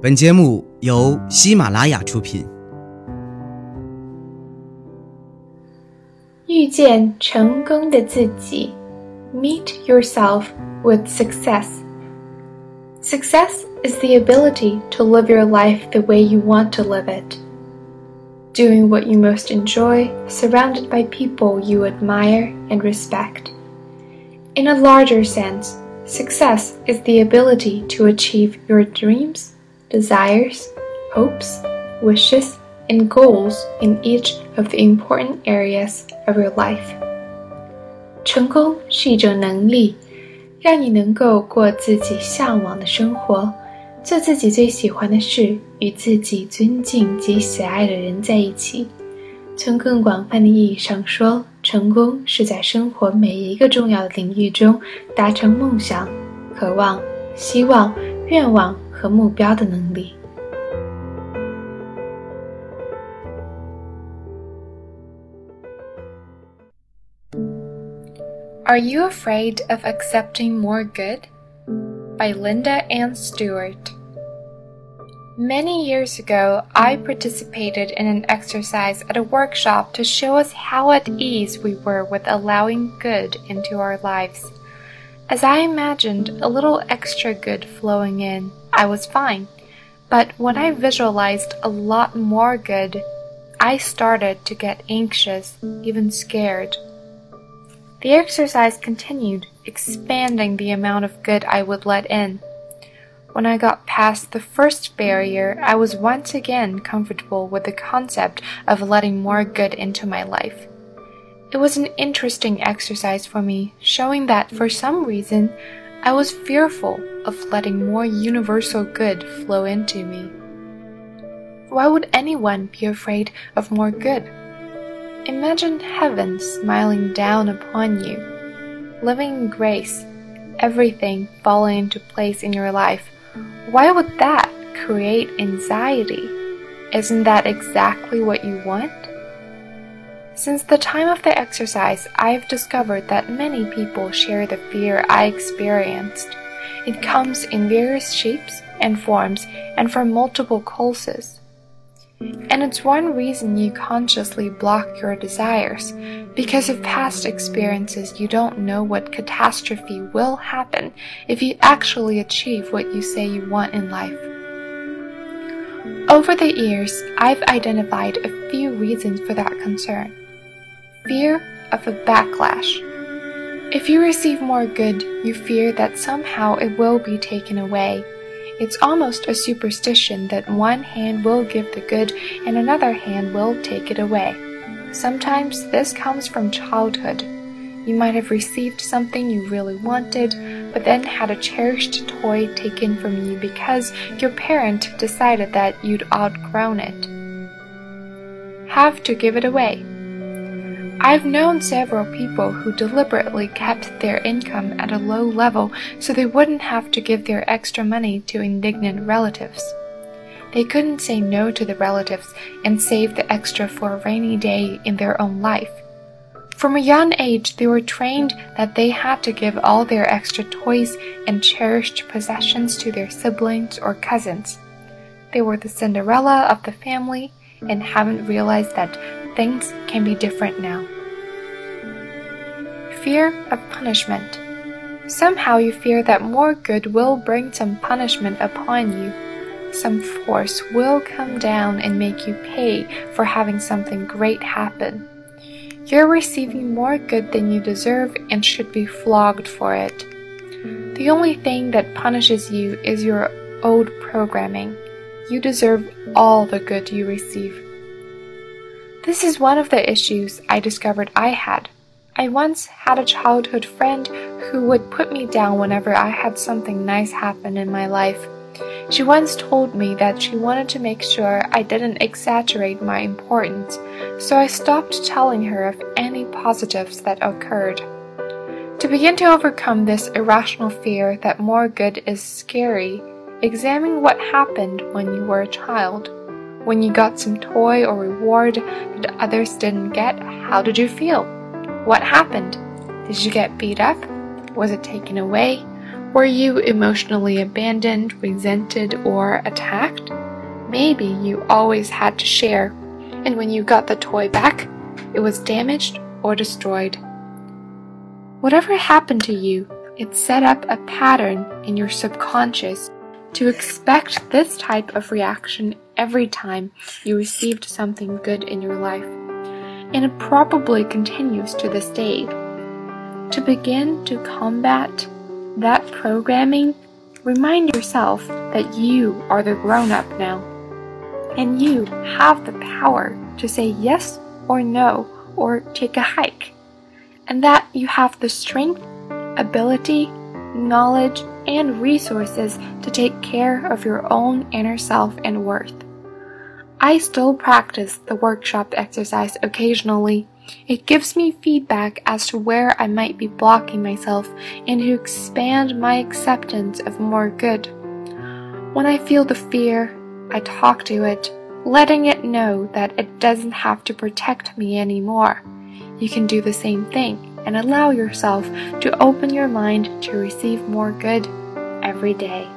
本节目由喜马拉雅出品。遇见成功的自己，Meet yourself with success. Success is the ability to live your life the way you want to live it. Doing what you most enjoy, surrounded by people you admire and respect. In a larger sense, success is the ability to achieve your dreams desires, hopes, wishes, and goals in each of the important areas of your life. 成功是一种能力，让你能够过自己向往的生活，做自己最喜欢的事，与自己尊敬及喜爱的人在一起。从更广泛的意义上说，成功是在生活每一个重要的领域中达成梦想、渴望、希望、愿望。和目标的能力。Are you afraid of accepting more good? By Linda Ann Stewart. Many years ago, I participated in an exercise at a workshop to show us how at ease we were with allowing good into our lives. As I imagined a little extra good flowing in, I was fine. But when I visualized a lot more good, I started to get anxious, even scared. The exercise continued, expanding the amount of good I would let in. When I got past the first barrier, I was once again comfortable with the concept of letting more good into my life. It was an interesting exercise for me, showing that for some reason I was fearful of letting more universal good flow into me. Why would anyone be afraid of more good? Imagine heaven smiling down upon you, living in grace, everything falling into place in your life. Why would that create anxiety? Isn't that exactly what you want? Since the time of the exercise, I have discovered that many people share the fear I experienced. It comes in various shapes and forms and from multiple causes. And it's one reason you consciously block your desires. Because of past experiences, you don't know what catastrophe will happen if you actually achieve what you say you want in life. Over the years, I've identified a few reasons for that concern fear of a backlash. If you receive more good, you fear that somehow it will be taken away. It's almost a superstition that one hand will give the good and another hand will take it away. Sometimes this comes from childhood. You might have received something you really wanted, but then had a cherished toy taken from you because your parent decided that you'd outgrown it. Have to give it away. I've known several people who deliberately kept their income at a low level so they wouldn't have to give their extra money to indignant relatives. They couldn't say no to the relatives and save the extra for a rainy day in their own life. From a young age, they were trained that they had to give all their extra toys and cherished possessions to their siblings or cousins. They were the Cinderella of the family and haven't realized that things can be different now. Fear of punishment. Somehow you fear that more good will bring some punishment upon you. Some force will come down and make you pay for having something great happen. You're receiving more good than you deserve and should be flogged for it. The only thing that punishes you is your old programming. You deserve all the good you receive. This is one of the issues I discovered I had. I once had a childhood friend who would put me down whenever I had something nice happen in my life. She once told me that she wanted to make sure I didn't exaggerate my importance, so I stopped telling her of any positives that occurred. To begin to overcome this irrational fear that more good is scary, examine what happened when you were a child. When you got some toy or reward that others didn't get, how did you feel? What happened? Did you get beat up? Was it taken away? Were you emotionally abandoned, resented, or attacked? Maybe you always had to share, and when you got the toy back, it was damaged or destroyed. Whatever happened to you, it set up a pattern in your subconscious to expect this type of reaction every time you received something good in your life. And it probably continues to this day. To begin to combat that programming, remind yourself that you are the grown up now. And you have the power to say yes or no or take a hike. And that you have the strength, ability, knowledge, and resources to take care of your own inner self and worth. I still practice the workshop exercise occasionally. It gives me feedback as to where I might be blocking myself and to expand my acceptance of more good. When I feel the fear, I talk to it, letting it know that it doesn't have to protect me anymore. You can do the same thing and allow yourself to open your mind to receive more good every day.